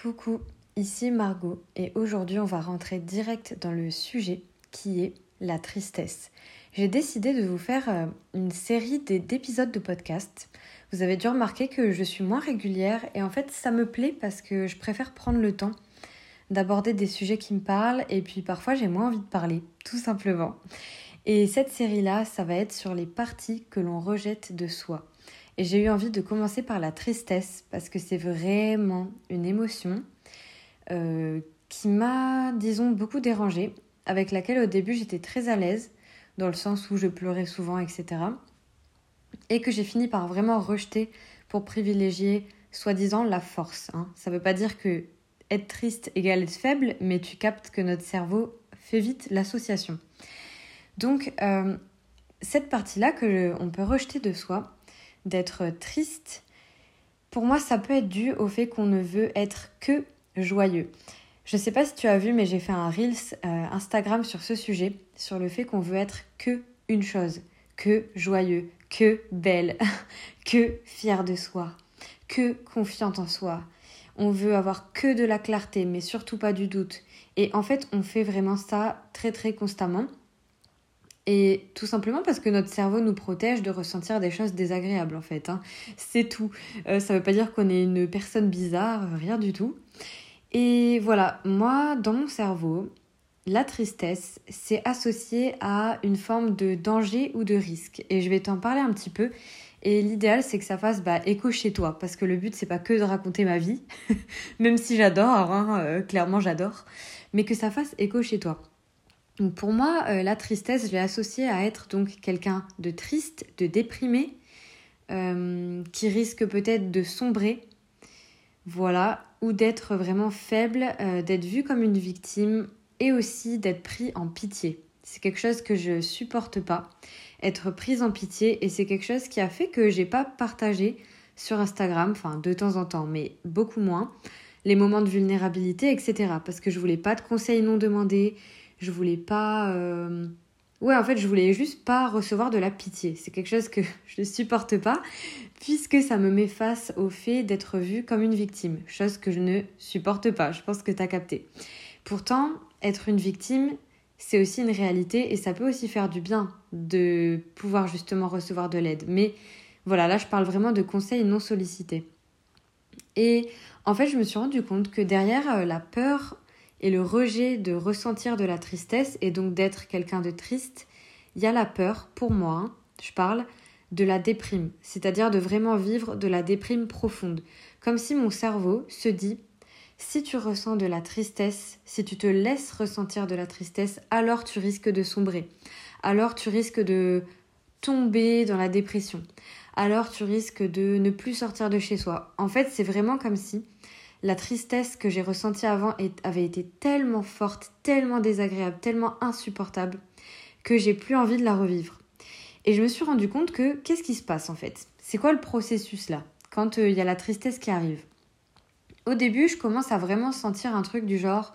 Coucou, ici Margot et aujourd'hui on va rentrer direct dans le sujet qui est la tristesse. J'ai décidé de vous faire euh, une série d'épisodes de podcast. Vous avez dû remarquer que je suis moins régulière et en fait ça me plaît parce que je préfère prendre le temps d'aborder des sujets qui me parlent et puis parfois j'ai moins envie de parler, tout simplement. Et cette série-là, ça va être sur les parties que l'on rejette de soi. Et j'ai eu envie de commencer par la tristesse parce que c'est vraiment une émotion euh, qui m'a, disons, beaucoup dérangée, avec laquelle au début j'étais très à l'aise, dans le sens où je pleurais souvent, etc. Et que j'ai fini par vraiment rejeter pour privilégier, soi-disant, la force. Hein. Ça ne veut pas dire que être triste égale être faible, mais tu captes que notre cerveau fait vite l'association. Donc, euh, cette partie-là que on peut rejeter de soi, d'être triste, pour moi, ça peut être dû au fait qu'on ne veut être que joyeux. Je ne sais pas si tu as vu, mais j'ai fait un Reels euh, Instagram sur ce sujet, sur le fait qu'on veut être que une chose, que joyeux, que belle, que fier de soi, que confiante en soi. On veut avoir que de la clarté, mais surtout pas du doute. Et en fait, on fait vraiment ça très très constamment. Et tout simplement parce que notre cerveau nous protège de ressentir des choses désagréables en fait. Hein. C'est tout. Euh, ça ne veut pas dire qu'on est une personne bizarre, rien du tout. Et voilà, moi, dans mon cerveau, la tristesse, c'est associé à une forme de danger ou de risque. Et je vais t'en parler un petit peu. Et l'idéal, c'est que ça fasse bah, écho chez toi. Parce que le but, c'est pas que de raconter ma vie, même si j'adore, hein, euh, clairement j'adore, mais que ça fasse écho chez toi pour moi, euh, la tristesse, je l'ai associée à être donc quelqu'un de triste, de déprimé, euh, qui risque peut-être de sombrer, voilà, ou d'être vraiment faible, euh, d'être vu comme une victime et aussi d'être pris en pitié. C'est quelque chose que je supporte pas, être prise en pitié, et c'est quelque chose qui a fait que j'ai pas partagé sur Instagram, enfin de temps en temps, mais beaucoup moins, les moments de vulnérabilité, etc. Parce que je voulais pas de conseils non demandés, je voulais pas. Euh, ouais, en fait, je voulais juste pas recevoir de la pitié. C'est quelque chose que je ne supporte pas, puisque ça me met face au fait d'être vue comme une victime, chose que je ne supporte pas. Je pense que tu as capté. Pourtant, être une victime, c'est aussi une réalité et ça peut aussi faire du bien de pouvoir justement recevoir de l'aide. Mais voilà, là, je parle vraiment de conseils non sollicités. Et en fait, je me suis rendu compte que derrière euh, la peur et le rejet de ressentir de la tristesse et donc d'être quelqu'un de triste, il y a la peur, pour moi, hein, je parle, de la déprime, c'est-à-dire de vraiment vivre de la déprime profonde. Comme si mon cerveau se dit, si tu ressens de la tristesse, si tu te laisses ressentir de la tristesse, alors tu risques de sombrer, alors tu risques de tomber dans la dépression, alors tu risques de ne plus sortir de chez soi. En fait, c'est vraiment comme si la tristesse que j'ai ressentie avant avait été tellement forte, tellement désagréable, tellement insupportable que j'ai plus envie de la revivre. Et je me suis rendu compte que qu'est-ce qui se passe en fait? C'est quoi le processus là quand euh, il y a la tristesse qui arrive? Au début, je commence à vraiment sentir un truc du genre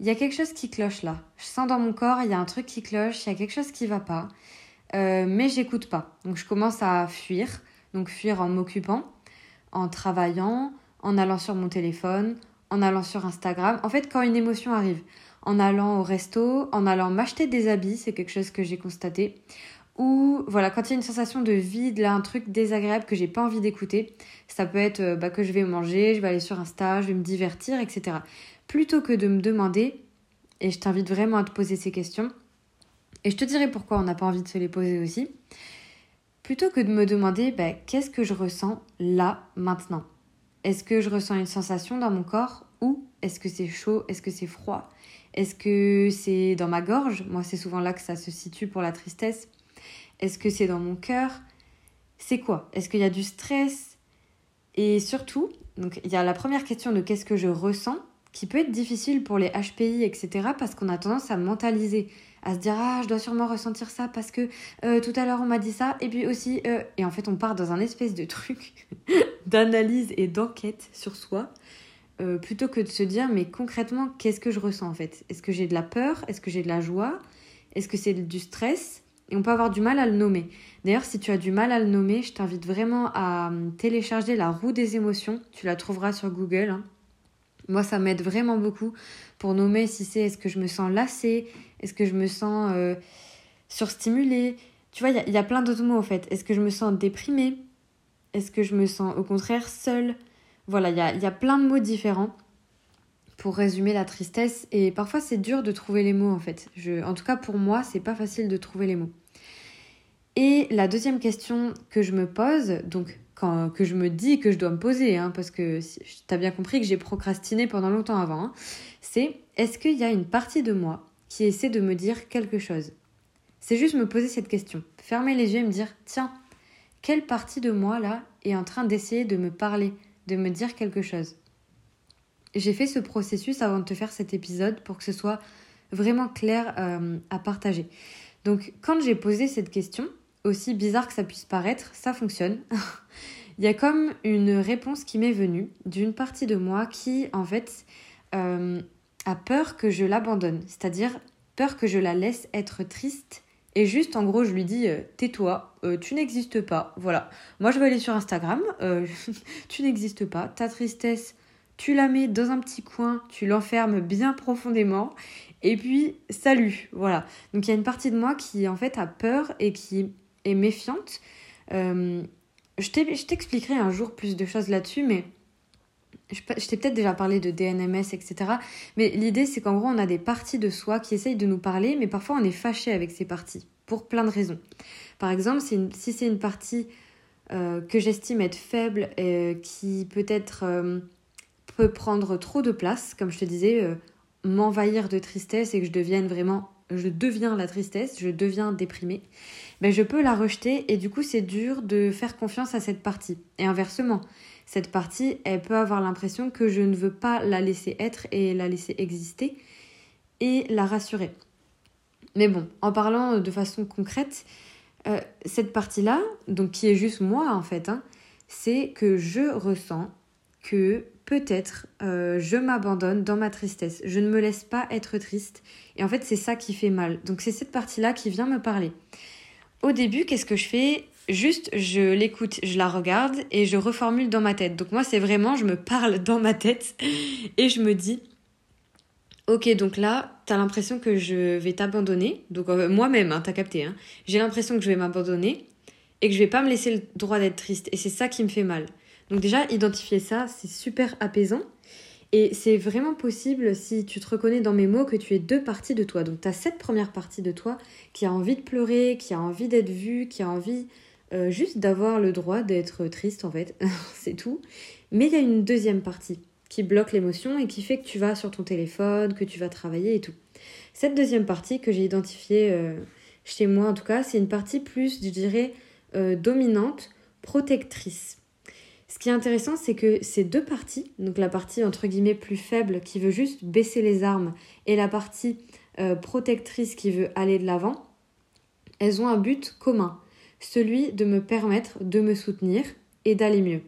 il y a quelque chose qui cloche là. Je sens dans mon corps, il y a un truc qui cloche, il y a quelque chose qui va pas. Euh, mais j'écoute pas. Donc je commence à fuir, donc fuir en m'occupant, en travaillant, en allant sur mon téléphone, en allant sur Instagram. En fait, quand une émotion arrive, en allant au resto, en allant m'acheter des habits, c'est quelque chose que j'ai constaté. Ou voilà, quand il y a une sensation de vide, là, un truc désagréable que j'ai pas envie d'écouter, ça peut être euh, bah, que je vais manger, je vais aller sur Insta, je vais me divertir, etc. Plutôt que de me demander, et je t'invite vraiment à te poser ces questions, et je te dirai pourquoi on n'a pas envie de se les poser aussi, plutôt que de me demander bah, qu'est-ce que je ressens là, maintenant? Est-ce que je ressens une sensation dans mon corps ou est-ce que c'est chaud Est-ce que c'est froid? Est-ce que c'est dans ma gorge? Moi, c'est souvent là que ça se situe pour la tristesse. Est-ce que c'est dans mon cœur? C'est quoi? Est-ce qu'il y a du stress? Et surtout, il y a la première question de qu'est-ce que je ressens qui peut être difficile pour les HPI, etc. parce qu'on a tendance à mentaliser à se dire ah je dois sûrement ressentir ça parce que euh, tout à l'heure on m'a dit ça et puis aussi euh, et en fait on part dans un espèce de truc d'analyse et d'enquête sur soi euh, plutôt que de se dire mais concrètement qu'est-ce que je ressens en fait? Est-ce que j'ai de la peur? Est-ce que j'ai de la joie? Est-ce que c'est du stress? Et on peut avoir du mal à le nommer. D'ailleurs, si tu as du mal à le nommer, je t'invite vraiment à télécharger la roue des émotions. Tu la trouveras sur Google. Hein. Moi, ça m'aide vraiment beaucoup pour nommer si c'est est-ce que je me sens lassée, est-ce que je me sens euh, surstimulée? Tu vois, il y, a plein d'autres mots en fait. Est-ce que je me sens déprimée? Est-ce que je me sens au contraire seule? Voilà, il y a, plein de mots différents pour résumer la tristesse. Et parfois, c'est dur de trouver les mots en fait. En tout cas, pour moi, c'est pas facile de trouver les mots. Et la deuxième question que je me pose, donc que je me dis que je dois me poser, hein, parce que tu as bien compris que j'ai procrastiné pendant longtemps avant, hein, c'est est-ce qu'il y a une partie de moi qui essaie de me dire quelque chose C'est juste me poser cette question, fermer les yeux et me dire tiens, quelle partie de moi là est en train d'essayer de me parler, de me dire quelque chose? J'ai fait ce processus avant de te faire cet épisode pour que ce soit vraiment clair euh, à partager. Donc quand j'ai posé cette question, aussi bizarre que ça puisse paraître, ça fonctionne. Il y a comme une réponse qui m'est venue d'une partie de moi qui, en fait, euh, a peur que je l'abandonne, c'est-à-dire peur que je la laisse être triste. Et juste, en gros, je lui dis, euh, tais-toi, euh, tu n'existes pas. Voilà. Moi, je vais aller sur Instagram, tu n'existes pas. Ta tristesse, tu la mets dans un petit coin, tu l'enfermes bien profondément. Et puis, salut. Voilà. Donc, il y a une partie de moi qui, en fait, a peur et qui et méfiante. Euh, je t'expliquerai un jour plus de choses là-dessus, mais je, t'ai peut-être déjà parlé de DNMS, etc. Mais l'idée, c'est qu'en gros, on a des parties de soi qui essayent de nous parler, mais parfois on est fâché avec ces parties, pour plein de raisons. Par exemple, si c'est une partie euh, que j'estime être faible, et qui peut-être euh, peut prendre trop de place, comme je te disais, m'envahir de tristesse et que je devienne vraiment je deviens la tristesse, je deviens déprimée, ben je peux la rejeter et du coup c'est dur de faire confiance à cette partie. Et inversement, cette partie, elle peut avoir l'impression que je ne veux pas la laisser être et la laisser exister et la rassurer. Mais bon, en parlant de façon concrète, euh, cette partie-là, donc qui est juste moi en fait, hein, c'est que je ressens que peut-être euh, je m'abandonne dans ma tristesse. Je ne me laisse pas être triste. Et en fait, c'est ça qui fait mal. Donc c'est cette partie-là qui vient me parler. Au début, qu'est-ce que je fais? Juste, je l'écoute, je la regarde et je reformule dans ma tête. Donc moi, c'est vraiment, je me parle dans ma tête et je me dis, ok, donc là, t'as l'impression que je vais t'abandonner. Donc euh, moi-même, hein, t'as capté, hein. j'ai l'impression que je vais m'abandonner et que je vais pas me laisser le droit d'être triste. Et c'est ça qui me fait mal. Donc déjà, identifier ça, c'est super apaisant. Et c'est vraiment possible, si tu te reconnais dans mes mots, que tu aies deux parties de toi. Donc tu as cette première partie de toi qui a envie de pleurer, qui a envie d'être vue, qui a envie euh, juste d'avoir le droit d'être triste en fait. c'est tout. Mais il y a une deuxième partie qui bloque l'émotion et qui fait que tu vas sur ton téléphone, que tu vas travailler et tout. Cette deuxième partie que j'ai identifiée euh, chez moi en tout cas, c'est une partie plus, je dirais, euh, dominante, protectrice. Ce qui est intéressant, c'est que ces deux parties, donc la partie entre guillemets plus faible qui veut juste baisser les armes et la partie protectrice qui veut aller de l'avant, elles ont un but commun, celui de me permettre de me soutenir et d'aller mieux.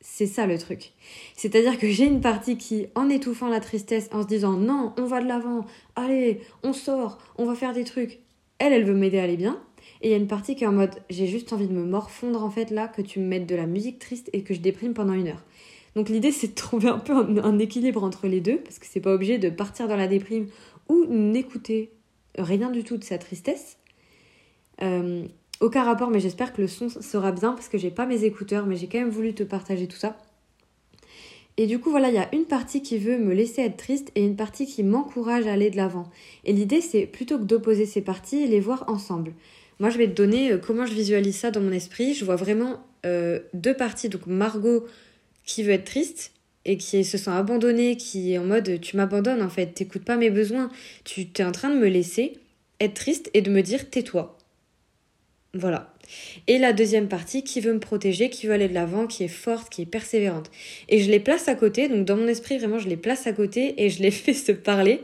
C'est ça le truc. C'est-à-dire que j'ai une partie qui, en étouffant la tristesse, en se disant non, on va de l'avant, allez, on sort, on va faire des trucs, elle, elle veut m'aider à aller bien. Et il y a une partie qui est en mode j'ai juste envie de me morfondre en fait là, que tu me mettes de la musique triste et que je déprime pendant une heure. Donc l'idée c'est de trouver un peu un, équilibre entre les deux, parce que c'est pas obligé de partir dans la déprime ou n'écouter rien du tout de sa tristesse. Euh, aucun rapport, mais j'espère que le son sera bien parce que j'ai pas mes écouteurs, mais j'ai quand même voulu te partager tout ça. Et du coup, voilà, il y a une partie qui veut me laisser être triste et une partie qui m'encourage à aller de l'avant. Et l'idée, c'est plutôt que d'opposer ces parties, les voir ensemble. Moi, je vais te donner euh, comment je visualise ça dans mon esprit. Je vois vraiment euh, deux parties. Donc, Margot qui veut être triste et qui se sent abandonnée, qui est en mode tu m'abandonnes en fait, t'écoutes pas mes besoins, tu es en train de me laisser être triste et de me dire tais-toi. Voilà. Et la deuxième partie qui veut me protéger, qui veut aller de l'avant, qui est forte, qui est persévérante. Et je les place à côté, donc dans mon esprit vraiment je les place à côté et je les fais se parler,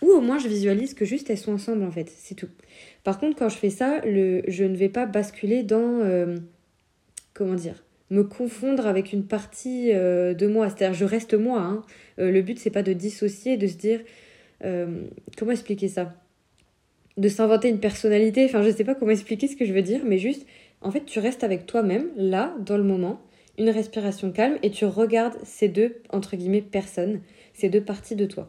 ou au moins je visualise que juste elles sont ensemble en fait, c'est tout. Par contre, quand je fais ça, le, je ne vais pas basculer dans. Euh, comment dire Me confondre avec une partie euh, de moi. C'est-à-dire, je reste moi. Hein. Euh, le but, c'est pas de dissocier, de se dire. comment expliquer ça? De s'inventer une personnalité. Enfin, je sais pas comment expliquer ce que je veux dire, mais juste. En fait, tu restes avec toi-même, là, dans le moment. une respiration calme et tu regardes ces deux, entre guillemets, personnes, ces deux parties de toi.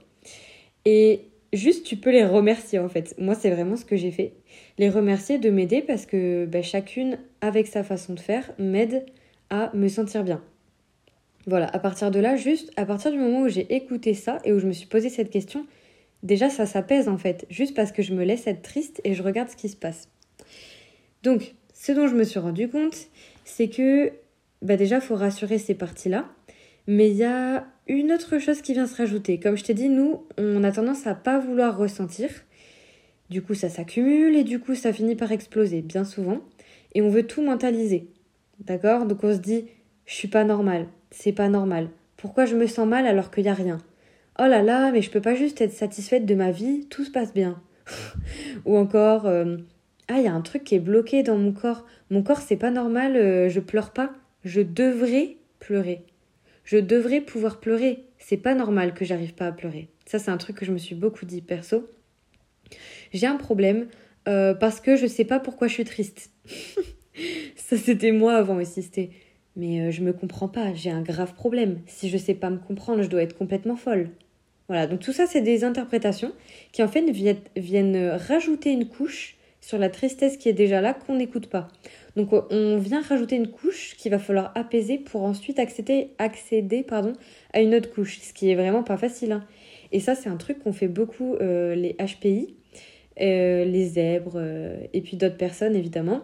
Et juste, tu peux les remercier en fait. Moi, c'est vraiment ce que j'ai fait. Les remercier de m'aider parce que bah, chacune, avec sa façon de faire, m'aide à me sentir bien. Voilà, à partir de là, juste à partir du moment où j'ai écouté ça et où je me suis posé cette question, déjà ça s'apaise en fait, juste parce que je me laisse être triste et je regarde ce qui se passe. Donc, ce dont je me suis rendu compte, c'est que bah déjà, faut rassurer ces parties-là. Mais il y a une autre chose qui vient se rajouter. Comme je t'ai dit, nous, on a tendance à pas vouloir ressentir. Du coup, ça s'accumule et du coup, ça finit par exploser, bien souvent. Et on veut tout mentaliser. D'accord? Donc on se dit, je suis pas normal, c'est pas normal. Pourquoi je me sens mal alors qu'il n'y a rien? Oh là là, mais je peux pas juste être satisfaite de ma vie, tout se passe bien. Ou encore, euh, ah, il y a un truc qui est bloqué dans mon corps. Mon corps, c'est pas normal, euh, je pleure pas. Je devrais pleurer. Je devrais pouvoir pleurer. C'est pas normal que j'arrive pas à pleurer. Ça, c'est un truc que je me suis beaucoup dit perso. J'ai un problème euh, parce que je sais pas pourquoi je suis triste. ça, c'était moi avant aussi. C'était mais je me comprends pas, j'ai un grave problème. Si je sais pas me comprendre, je dois être complètement folle. Voilà, donc tout ça, c'est des interprétations qui en fait viennent rajouter une couche sur la tristesse qui est déjà là qu'on n'écoute pas. Donc on vient rajouter une couche qu'il va falloir apaiser pour ensuite accéder, accéder pardon, à une autre couche, ce qui est vraiment pas facile. Hein. Et ça c'est un truc qu'on fait beaucoup euh, les HPI, euh, les zèbres euh, et puis d'autres personnes évidemment.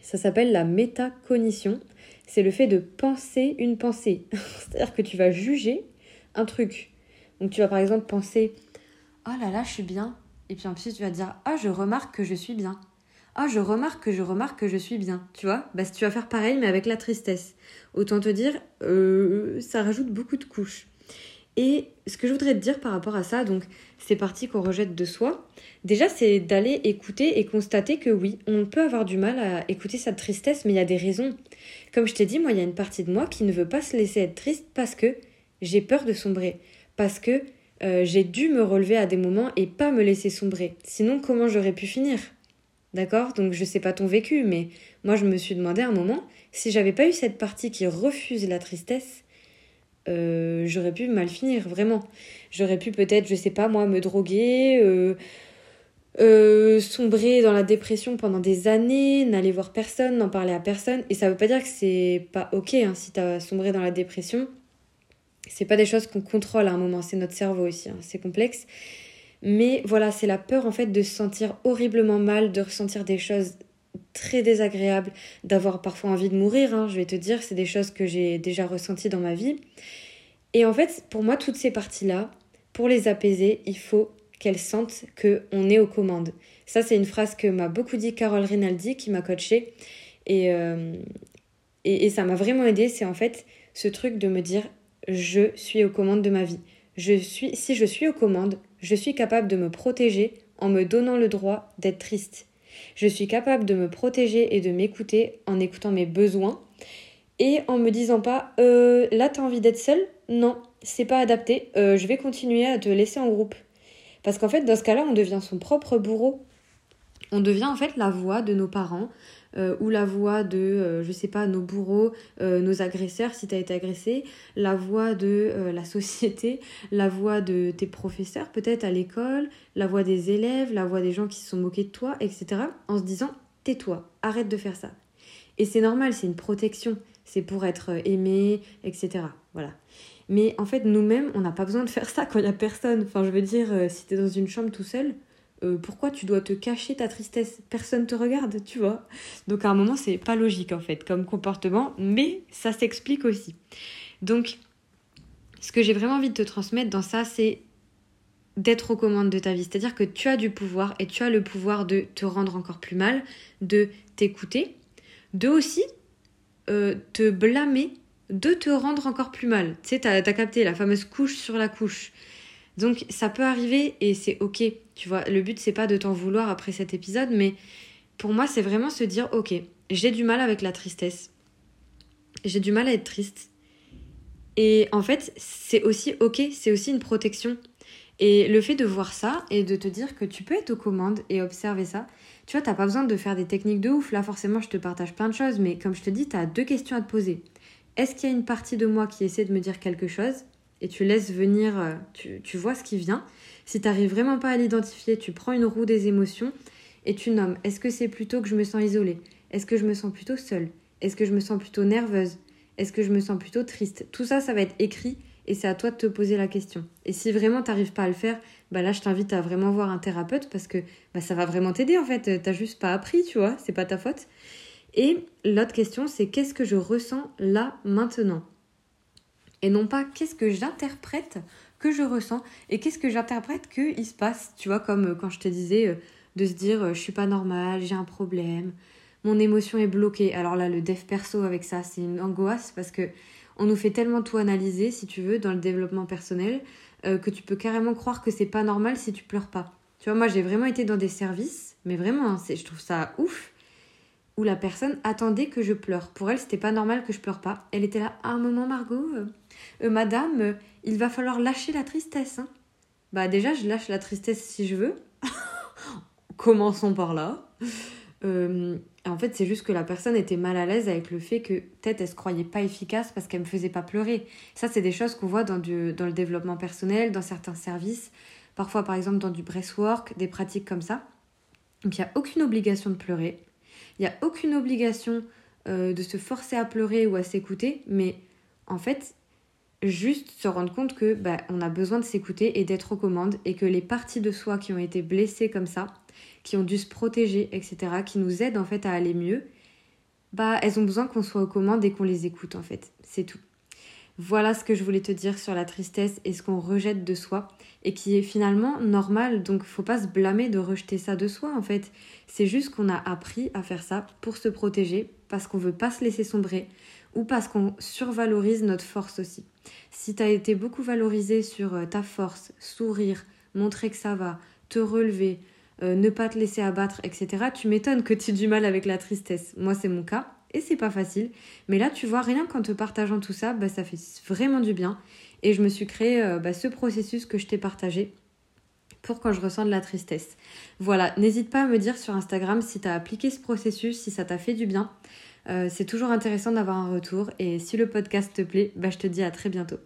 Ça s'appelle la métacognition. C'est le fait de penser une pensée. C'est-à-dire que tu vas juger un truc. Donc tu vas par exemple penser Oh là là, je suis bien. Et puis ensuite tu vas dire Ah, je remarque que je suis bien. Ah, je remarque que je remarque que je suis bien, tu vois? Bah, tu vas faire pareil, mais avec la tristesse. Autant te dire, euh, ça rajoute beaucoup de couches. Et ce que je voudrais te dire par rapport à ça, donc ces parties qu'on rejette de soi, déjà c'est d'aller écouter et constater que oui, on peut avoir du mal à écouter sa tristesse, mais il y a des raisons. Comme je t'ai dit, moi, il y a une partie de moi qui ne veut pas se laisser être triste parce que j'ai peur de sombrer, parce que euh, j'ai dû me relever à des moments et pas me laisser sombrer. Sinon, comment j'aurais pu finir? D'accord? Donc je sais pas ton vécu, mais moi je me suis demandé à un moment, si j'avais pas eu cette partie qui refuse la tristesse, euh, j'aurais pu mal finir, vraiment. J'aurais pu peut-être, je sais pas moi, me droguer, euh, sombrer dans la dépression pendant des années, n'aller voir personne, n'en parler à personne. Et ça veut pas dire que c'est pas ok hein, si t'as sombré dans la dépression. C'est pas des choses qu'on contrôle à un moment, c'est notre cerveau aussi, hein, c'est complexe. Mais voilà, c'est la peur en fait de se sentir horriblement mal, de ressentir des choses très désagréables, d'avoir parfois envie de mourir, hein, je vais te dire, c'est des choses que j'ai déjà ressenties dans ma vie. Et en fait, pour moi, toutes ces parties-là, pour les apaiser, il faut qu'elles sentent qu'on est aux commandes. Ça, c'est une phrase que m'a beaucoup dit Carole Rinaldi, qui m'a coachée. Et, euh, et ça m'a vraiment aidé. C'est en fait ce truc de me dire je suis aux commandes de ma vie. Je suis, si je suis aux commandes, je suis capable de me protéger en me donnant le droit d'être triste. Je suis capable de me protéger et de m'écouter en écoutant mes besoins et en me disant pas euh, là t'as envie d'être seule? Non, c'est pas adapté, euh, je vais continuer à te laisser en groupe. Parce qu'en fait, dans ce cas-là, on devient son propre bourreau. On devient en fait la voix de nos parents, euh, ou la voix de, euh, je sais pas, nos bourreaux, euh, nos agresseurs si tu as été agressé, la voix de la société, la voix de tes professeurs peut-être à l'école, la voix des élèves, la voix des gens qui se sont moqués de toi, etc. En se disant, tais-toi, arrête de faire ça. Et c'est normal, c'est une protection, c'est pour être aimé, etc. Voilà. Mais en fait, nous-mêmes, on n'a pas besoin de faire ça quand il n'y a personne. Enfin, je veux dire, si tu es dans une chambre tout seul, euh, pourquoi tu dois te cacher ta tristesse? Personne te regarde, tu vois. Donc à un moment, c'est pas logique en fait comme comportement, mais ça s'explique aussi. Donc, ce que j'ai vraiment envie de te transmettre dans ça, c'est d'être aux commandes de ta vie. C'est-à-dire que tu as du pouvoir et tu as le pouvoir de te rendre encore plus mal, de t'écouter, de aussi euh, te blâmer, de te rendre encore plus mal. Tu sais, t'as as capté la fameuse couche sur la couche. Donc ça peut arriver et c'est ok. Tu vois, le but c'est pas de t'en vouloir après cet épisode, mais pour moi c'est vraiment se dire ok, j'ai du mal avec la tristesse. J'ai du mal à être triste. Et en fait, c'est aussi ok, c'est aussi une protection. Et le fait de voir ça et de te dire que tu peux être aux commandes et observer ça, tu vois, t'as pas besoin de faire des techniques de ouf. Là, forcément, je te partage plein de choses, mais comme je te dis, t'as deux questions à te poser. est-ce qu'il y a une partie de moi qui essaie de me dire quelque chose? Et tu laisses venir, euh, tu, vois ce qui vient. Si tu n'arrives vraiment pas à l'identifier, tu prends une roue des émotions et tu nommes. Est-ce que c'est plutôt que je me sens isolée? Est-ce que je me sens plutôt seule? Est-ce que je me sens plutôt nerveuse? Est-ce que je me sens plutôt triste? Tout ça, ça va être écrit et c'est à toi de te poser la question. Et si vraiment tu n'arrives pas à le faire, bah là je t'invite à vraiment voir un thérapeute parce que bah, ça va vraiment t'aider en fait. T'as juste pas appris, tu vois, c'est pas ta faute. Et l'autre question, c'est qu'est-ce que je ressens là maintenant? Et non pas qu'est-ce que j'interprète que je ressens et qu'est-ce que j'interprète qu'il se passe, tu vois, comme euh, quand je te disais euh, de se dire euh, je suis pas normal, j'ai un problème, mon émotion est bloquée. Alors là, le dev perso avec ça, c'est une angoisse parce que on nous fait tellement tout analyser, si tu veux, dans le développement personnel, que tu peux carrément croire que c'est pas normal si tu pleures pas. Tu vois, moi j'ai vraiment été dans des services, mais vraiment, hein, je trouve ça ouf où la personne attendait que je pleure. Pour elle, c'était pas normal que je pleure pas. Elle était là, à un moment, Margot, euh, euh, madame, euh, il va falloir lâcher la tristesse. Hein. Bah, déjà, je lâche la tristesse si je veux. Commençons par là. en fait, c'est juste que la personne était mal à l'aise avec le fait que peut-être elle se croyait pas efficace parce qu'elle me faisait pas pleurer. Ça, c'est des choses qu'on voit dans, le développement personnel, dans certains services, parfois par exemple dans du breastwork, des pratiques comme ça. Donc il n'y a aucune obligation de pleurer. Il n'y a aucune obligation euh, de se forcer à pleurer ou à s'écouter, mais en fait, juste se rendre compte que bah, on a besoin de s'écouter et d'être aux commandes et que les parties de soi qui ont été blessées comme ça, qui ont dû se protéger, etc., qui nous aident en fait à aller mieux, bah elles ont besoin qu'on soit aux commandes et qu'on les écoute en fait. C'est tout. Voilà ce que je voulais te dire sur la tristesse et ce qu'on rejette de soi et qui est finalement normal. Donc faut pas se blâmer de rejeter ça de soi en fait. C'est juste qu'on a appris à faire ça pour se protéger parce qu'on veut pas se laisser sombrer ou parce qu'on survalorise notre force aussi. Si tu as été beaucoup valorisé sur euh, ta force, sourire, montrer que ça va, te relever, euh, ne pas te laisser abattre, etc., tu m'étonnes que tu aies du mal avec la tristesse. Moi, c'est mon cas et c'est pas facile. Mais là, tu vois, rien qu'en te partageant tout ça, bah, ça fait vraiment du bien. Et je me suis créé euh, bah, ce processus que je t'ai partagé pour quand je ressens de la tristesse. Voilà, n'hésite pas à me dire sur Instagram si tu as appliqué ce processus, si ça t'a fait du bien. Euh, c'est toujours intéressant d'avoir un retour. Et si le podcast te plaît, bah, je te dis à très bientôt.